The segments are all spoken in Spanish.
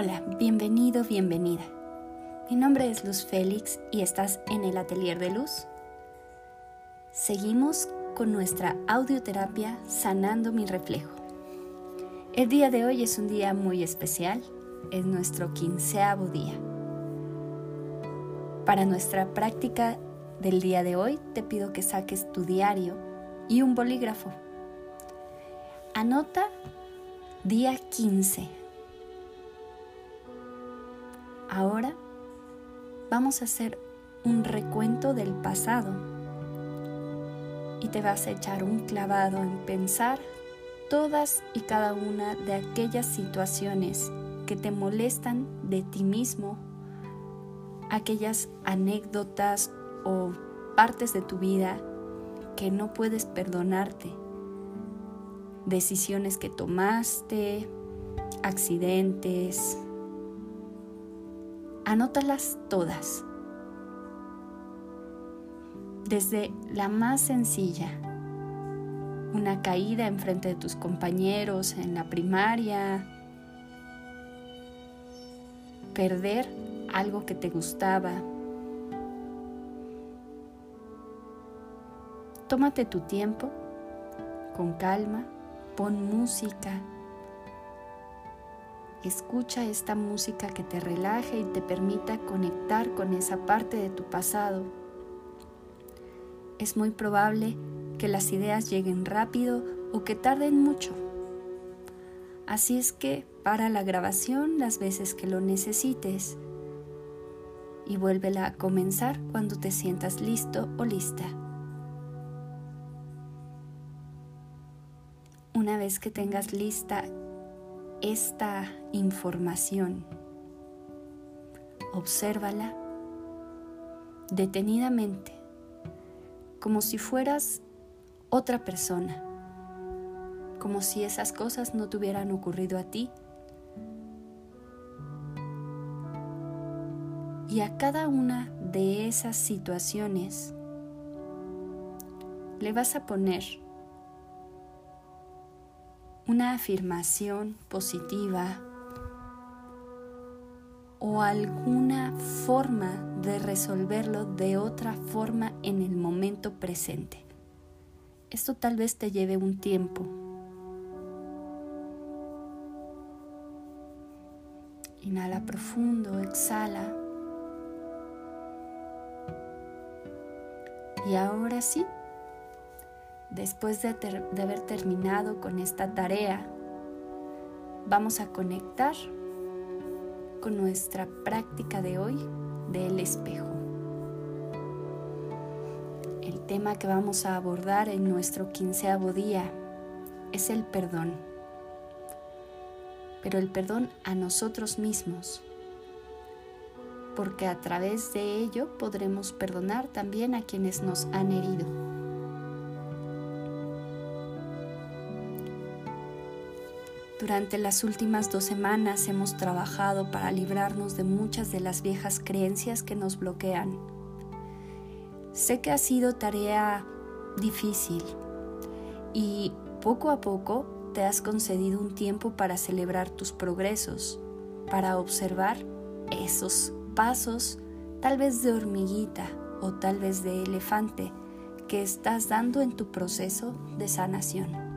Hola, bienvenido, bienvenida. Mi nombre es Luz Félix y estás en el Atelier de Luz. Seguimos con nuestra audioterapia Sanando mi reflejo. El día de hoy es un día muy especial, es nuestro quinceavo día. Para nuestra práctica del día de hoy te pido que saques tu diario y un bolígrafo. Anota día 15 Ahora vamos a hacer un recuento del pasado. Y te vas a echar un clavado en pensar todas y cada una de aquellas situaciones que te molestan de ti mismo, aquellas anécdotas o partes de tu vida que no puedes perdonarte, decisiones que tomaste, accidentes, Anótalas todas. Desde la más sencilla, una caída en frente de tus compañeros en la primaria, perder algo que te gustaba. Tómate tu tiempo con calma, pon música Escucha esta música que te relaje y te permita conectar con esa parte de tu pasado. Es muy probable que las ideas lleguen rápido o que tarden mucho. Así es que para la grabación las veces que lo necesites y vuélvela a comenzar cuando te sientas listo o lista. Una vez que tengas lista esta información. Obsérvala detenidamente, como si fueras otra persona, como si esas cosas no te hubieran ocurrido a ti. Y a cada una de esas situaciones le vas a poner una afirmación positiva o alguna forma de resolverlo de otra forma en el momento presente. Esto tal vez te lleve un tiempo. Inhala profundo, exhala. Y ahora sí, después de, haber terminado con esta tarea, vamos a conectar con nuestra práctica de hoy del espejo. El tema que vamos a abordar en nuestro quinceavo día es el perdón, pero el perdón a nosotros mismos, porque a través de ello podremos perdonar también a quienes nos han herido. Durante las últimas dos semanas hemos trabajado para librarnos de muchas de las viejas creencias que nos bloquean. Sé que ha sido tarea difícil y poco a poco te has concedido un tiempo para celebrar tus progresos, para observar esos pasos, tal vez de hormiguita o tal vez de elefante, que estás dando en tu proceso de sanación.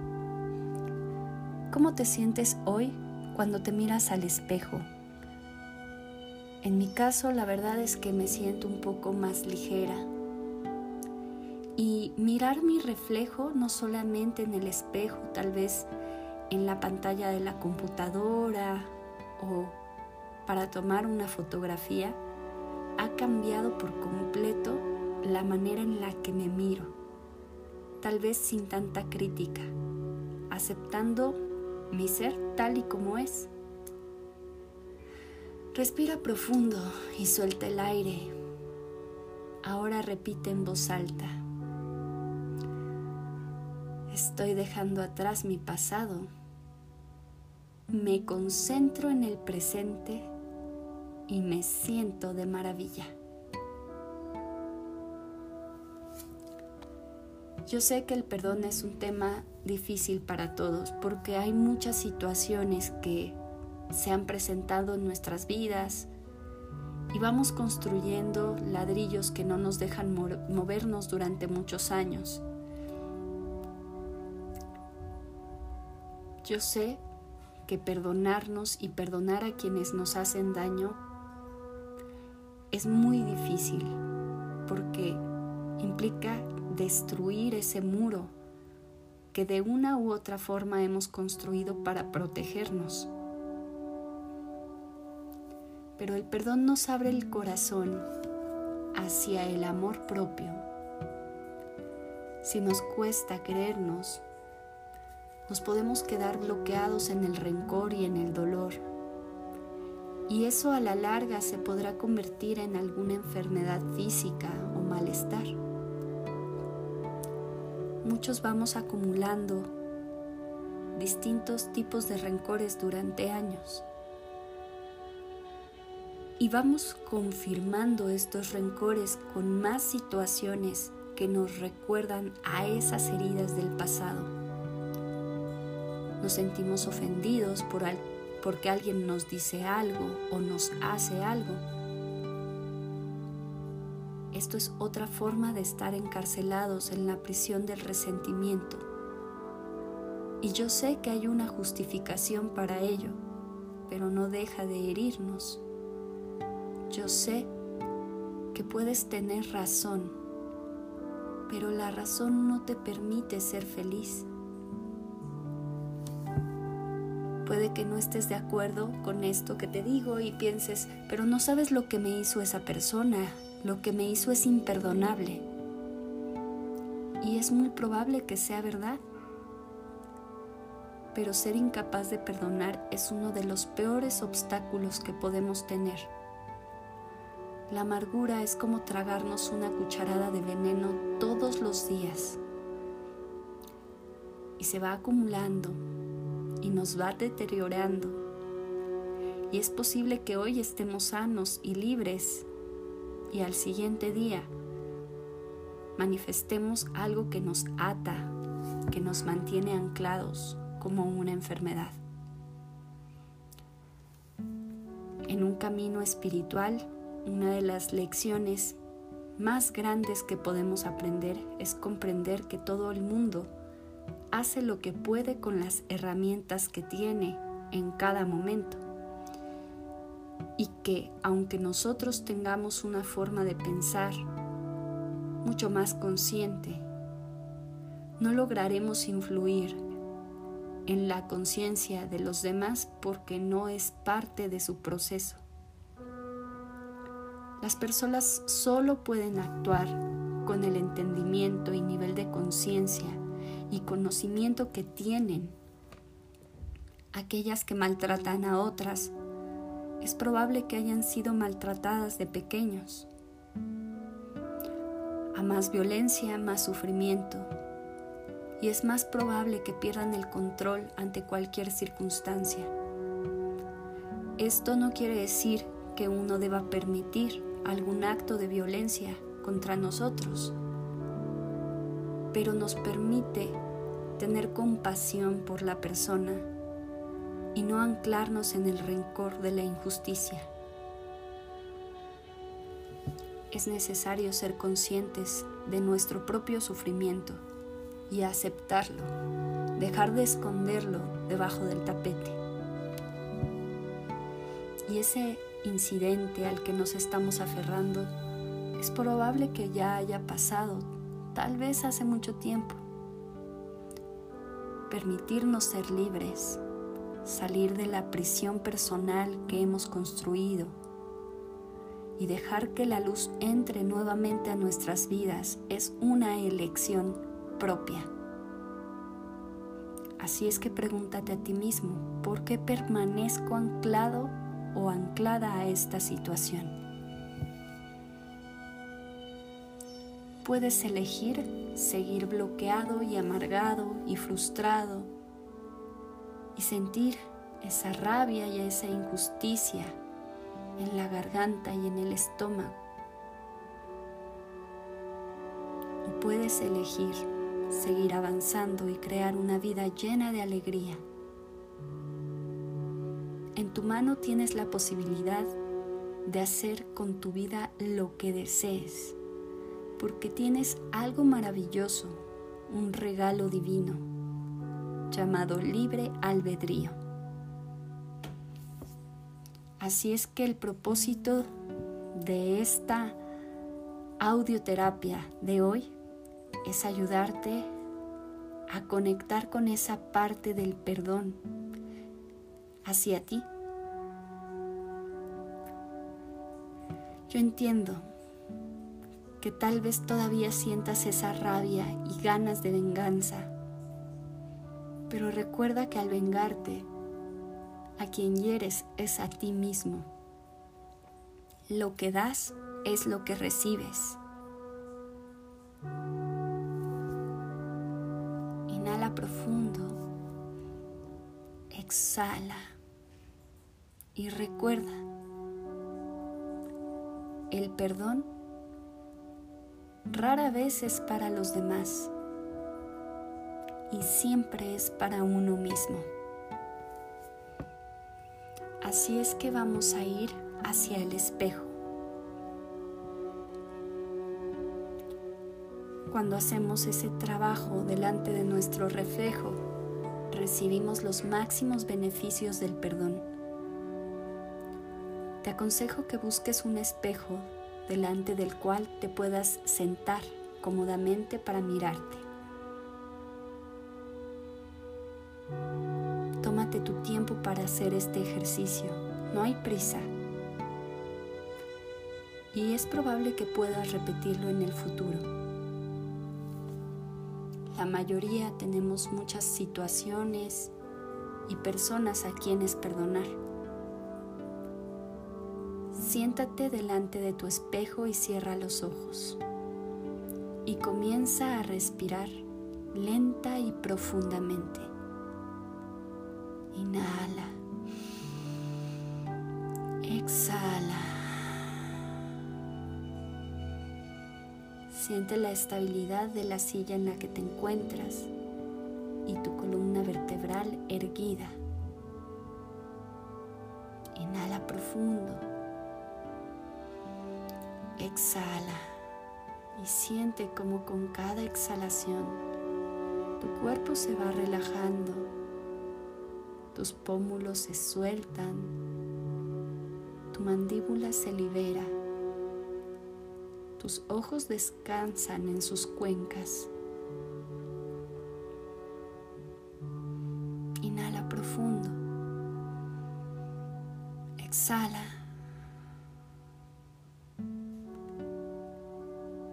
¿Cómo te sientes hoy cuando te miras al espejo? En mi caso, la verdad es que me siento un poco más ligera. Y mirar mi reflejo no solamente en el espejo, tal vez en la pantalla de la computadora o para tomar una fotografía, ha cambiado por completo la manera en la que me miro, tal vez sin tanta crítica, aceptando mi ser tal y como es. Respira profundo y suelta el aire. Ahora repite en voz alta. Estoy dejando atrás mi pasado. Me concentro en el presente y me siento de maravilla. Yo sé que el perdón es un tema difícil para todos porque hay muchas situaciones que se han presentado en nuestras vidas y vamos construyendo ladrillos que no nos dejan movernos durante muchos años. Yo sé que perdonarnos y perdonar a quienes nos hacen daño es muy difícil porque implica destruir ese muro que de una u otra forma hemos construido para protegernos. Pero el perdón nos abre el corazón hacia el amor propio. Si nos cuesta creernos, nos podemos quedar bloqueados en el rencor y en el dolor. Y eso a la larga se podrá convertir en alguna enfermedad física o malestar muchos vamos acumulando distintos tipos de rencores durante años. Y vamos confirmando estos rencores con más situaciones que nos recuerdan a esas heridas del pasado. Nos sentimos ofendidos por porque alguien nos dice algo o nos hace algo esto es otra forma de estar encarcelados en la prisión del resentimiento. Y yo sé que hay una justificación para ello, pero no deja de herirnos. Yo sé que puedes tener razón, pero la razón no te permite ser feliz. Puede que no estés de acuerdo con esto que te digo y pienses, pero no sabes lo que me hizo esa persona, lo que me hizo es imperdonable. Y es muy probable que sea verdad. Pero ser incapaz de perdonar es uno de los peores obstáculos que podemos tener. La amargura es como tragarnos una cucharada de veneno todos los días. Y se va acumulando y nos va deteriorando. Y es posible que hoy estemos sanos y libres y al siguiente día manifestemos algo que nos ata, que nos mantiene anclados como una enfermedad. En un camino espiritual, una de las lecciones más grandes que podemos aprender es comprender que todo el mundo hace lo que puede con las herramientas que tiene en cada momento y que aunque nosotros tengamos una forma de pensar mucho más consciente, no lograremos influir en la conciencia de los demás porque no es parte de su proceso. Las personas solo pueden actuar con el entendimiento y nivel de conciencia y conocimiento que tienen aquellas que maltratan a otras es probable que hayan sido maltratadas de pequeños. A más violencia, más sufrimiento. Y es más probable que pierdan el control ante cualquier circunstancia. Esto no quiere decir que uno deba permitir algún acto de violencia contra nosotros, pero nos permite tener compasión por la persona y no anclarnos en el rencor de la injusticia. Es necesario ser conscientes de nuestro propio sufrimiento y aceptarlo, dejar de esconderlo debajo del tapete. Y ese incidente al que nos estamos aferrando es probable que ya haya pasado, tal vez hace mucho tiempo. Permitirnos ser libres salir de la prisión personal que hemos construido y dejar que la luz entre nuevamente a nuestras vidas es una elección propia. Así es que pregúntate a ti mismo, ¿por qué permanezco anclado o anclada a esta situación? Puedes elegir seguir bloqueado y amargado y frustrado y sentir esa rabia y esa injusticia en la garganta y en el estómago. O puedes elegir seguir avanzando y crear una vida llena de alegría. En tu mano tienes la posibilidad de hacer con tu vida lo que desees, porque tienes algo maravilloso, un regalo divino, llamado libre albedrío. Así es que el propósito de esta audioterapia de hoy es ayudarte a conectar con esa parte del perdón hacia ti. Yo entiendo que tal vez todavía sientas esa rabia y ganas de venganza, pero recuerda que al vengarte, a quien hieres es a ti mismo. Lo que das es lo que recibes. Inhala profundo, exhala y recuerda, el perdón rara vez es para los demás y siempre es para uno mismo. Así es que vamos a ir hacia el espejo. Cuando hacemos ese trabajo delante de nuestro reflejo, recibimos los máximos beneficios del perdón. Te aconsejo que busques un espejo delante del cual te puedas sentar cómodamente para mirarte. Hacer este ejercicio, no hay prisa. Y es probable que puedas repetirlo en el futuro. La mayoría tenemos muchas situaciones y personas a quienes perdonar. Siéntate delante de tu espejo y cierra los ojos. Y comienza a respirar lenta y profundamente. Inhala. Exhala. Siente la estabilidad de la silla en la que te encuentras y tu columna vertebral erguida. Inhala profundo. Exhala y siente como con cada exhalación tu cuerpo se va relajando, tus pómulos se sueltan, mandíbula se libera tus ojos descansan en sus cuencas. Inhala profundo. Exhala.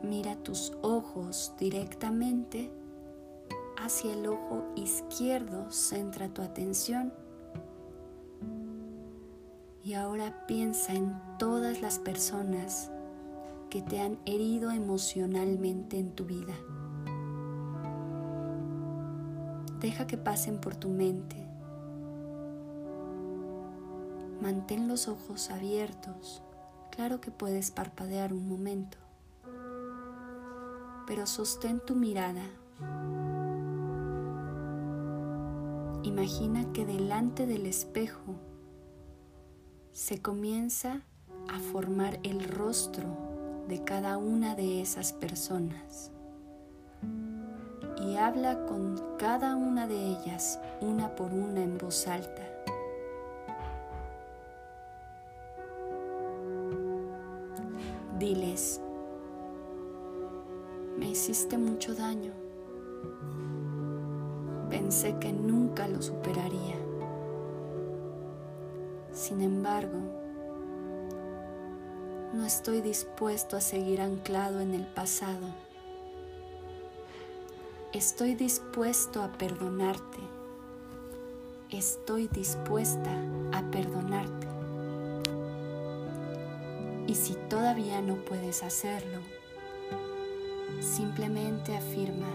Mira tus ojos directamente hacia el ojo izquierdo. Centra tu atención. Y ahora piensa en todas las personas que te han herido emocionalmente en tu vida. Deja que pasen por tu mente. Mantén los ojos abiertos. Claro que puedes parpadear un momento, pero sostén tu mirada. Imagina que delante del espejo se comienza a formar el rostro de cada una de esas personas y habla con cada una de ellas una por una en voz alta. Diles, me hiciste mucho daño. Pensé que nunca lo superaría. Sin embargo, no estoy dispuesto a seguir anclado en el pasado. Estoy dispuesto a perdonarte. Estoy dispuesta a perdonarte. Y si todavía no puedes hacerlo, simplemente afirma,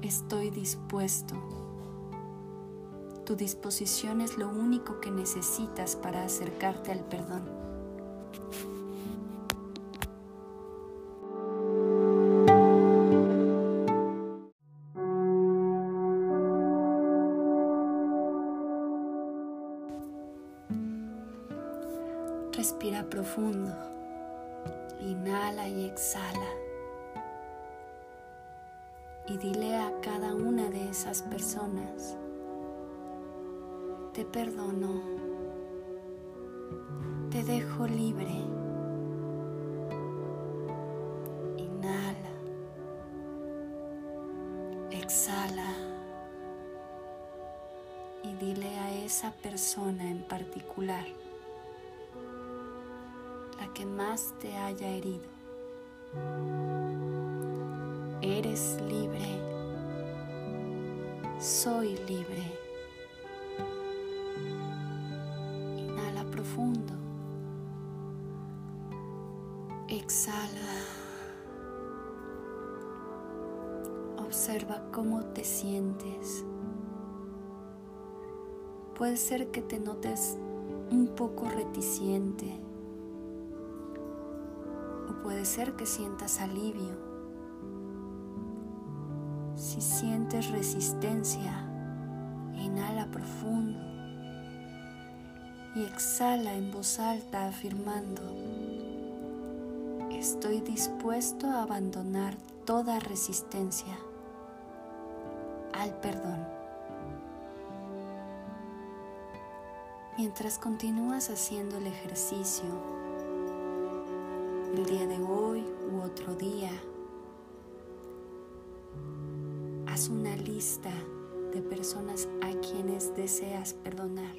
estoy dispuesto. Tu disposición es lo único que necesitas para acercarte al perdón. Respira profundo. Inhala y exhala. Y dile a cada una de esas personas, te perdono, te dejo libre. Inhala, exhala y dile a esa persona en particular, la que más te haya herido, eres libre, soy libre. Observa cómo te sientes. Puede ser que te notes un poco reticente o puede ser que sientas alivio. Si sientes resistencia, inhala profundo y exhala en voz alta afirmando, estoy dispuesto a abandonar toda resistencia al perdón. Mientras continúas haciendo el ejercicio, el día de hoy u otro día, haz una lista de personas a quienes deseas perdonar.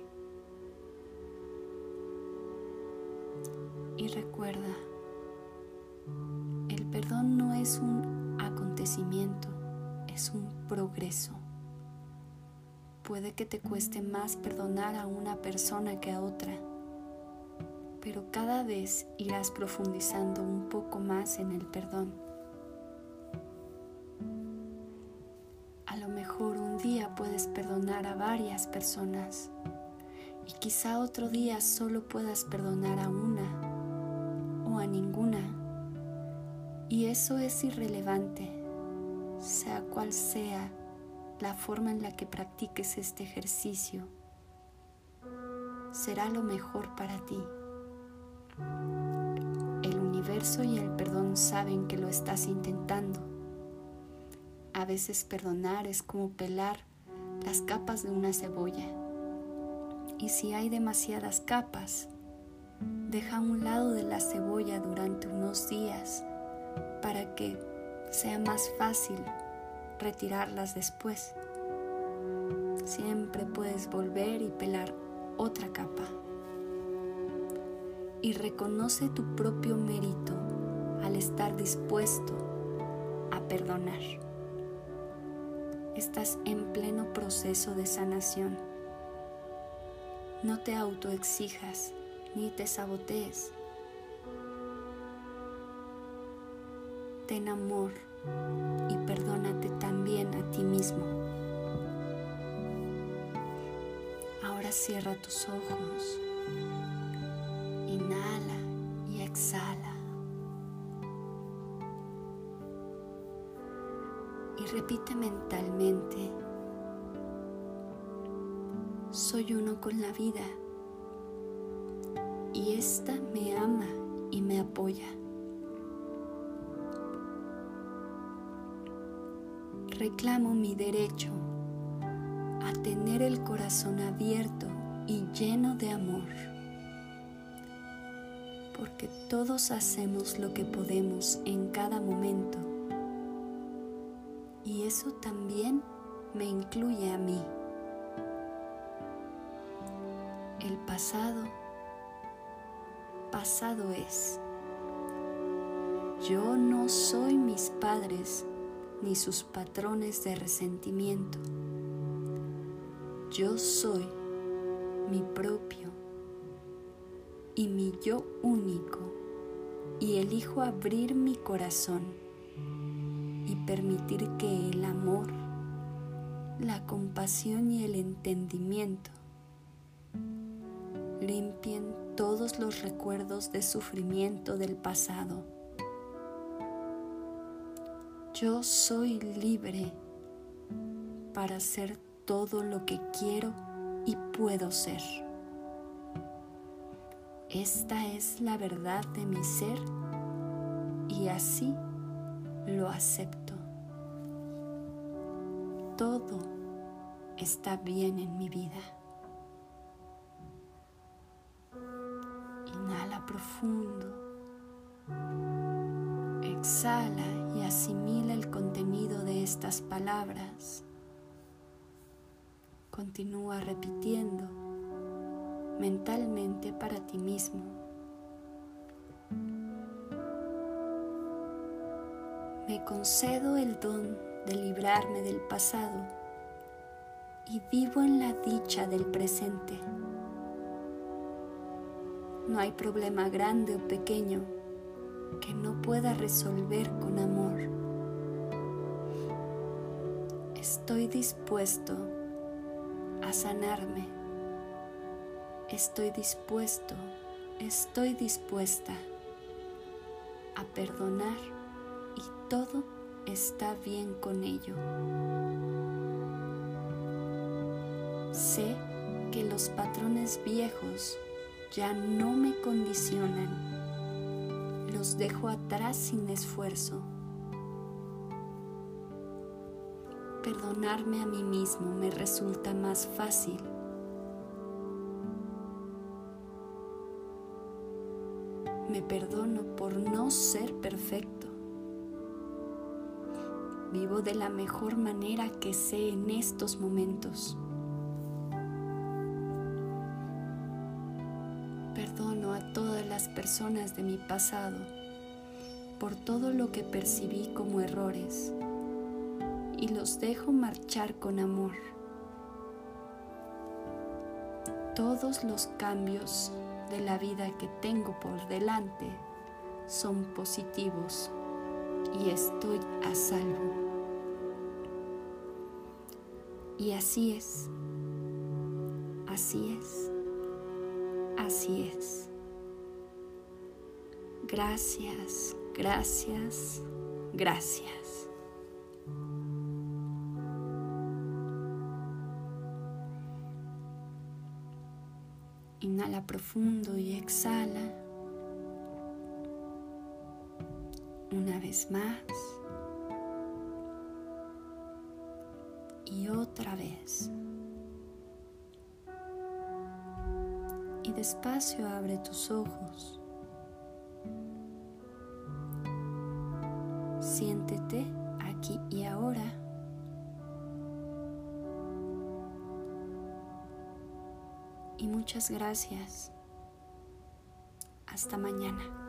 Y recuerda, el perdón no es un acontecimiento, es un progreso. Puede que te cueste más perdonar a una persona que a otra, pero cada vez irás profundizando un poco más en el perdón. A lo mejor un día puedes perdonar a varias personas y quizá otro día solo puedas perdonar a una a ninguna. Y eso es irrelevante, sea cual sea la forma en la que practiques este ejercicio. Será lo mejor para ti. El universo y el perdón saben que lo estás intentando. A veces perdonar es como pelar las capas de una cebolla. Y si hay demasiadas capas, Deja un lado de la cebolla durante unos días para que sea más fácil retirarlas después. Siempre puedes volver y pelar otra capa. Y reconoce tu propio mérito al estar dispuesto a perdonar. Estás en pleno proceso de sanación. No te autoexijas ni te sabotees. Ten amor y perdónate también a ti mismo. Ahora cierra tus ojos, inhala y exhala. Y repite mentalmente, soy uno con la vida y ésta me ama y me apoya. Reclamo mi derecho a tener el corazón abierto y lleno de amor, porque todos hacemos lo que podemos en cada momento y eso también me incluye a mí. El pasado pasado es. Yo no soy mis padres ni sus patrones de resentimiento. Yo soy mi propio y mi yo único y elijo abrir mi corazón y permitir que el amor, la compasión y el entendimiento limpien todos los recuerdos de sufrimiento del pasado. Yo soy libre para ser todo lo que quiero y puedo ser. esta es la verdad de mi ser y así lo acepto. Todo está bien en mi vida. Inhala profundo. Exhala asimila el contenido de estas palabras. Continúa repitiendo mentalmente para ti mismo. Me concedo el don de librarme del pasado y vivo en la dicha del presente. No hay problema grande o pequeño que no pueda resolver con amor. Estoy dispuesto a sanarme estoy dispuesto, estoy dispuesta a perdonar y todo está bien con ello. Sé que los patrones viejos ya no me condicionan, los dejo atrás sin esfuerzo. Perdonarme a mí mismo me resulta más fácil Me perdono por no ser perfecto. Vivo de la mejor manera que sé en estos momentos. Perdono a todas las personas de mi pasado por todo lo que percibí como errores y los dejo marchar con amor. Todos los cambios de la vida que tengo por delante son positivos y estoy a salvo. Y así es, así es, así es. Gracias, gracias, gracias. Inhala profundo y exhala. Una vez más. Y otra vez. Y despacio abre tus ojos. Siéntete aquí y ahora. y muchas gracias. Hasta mañana.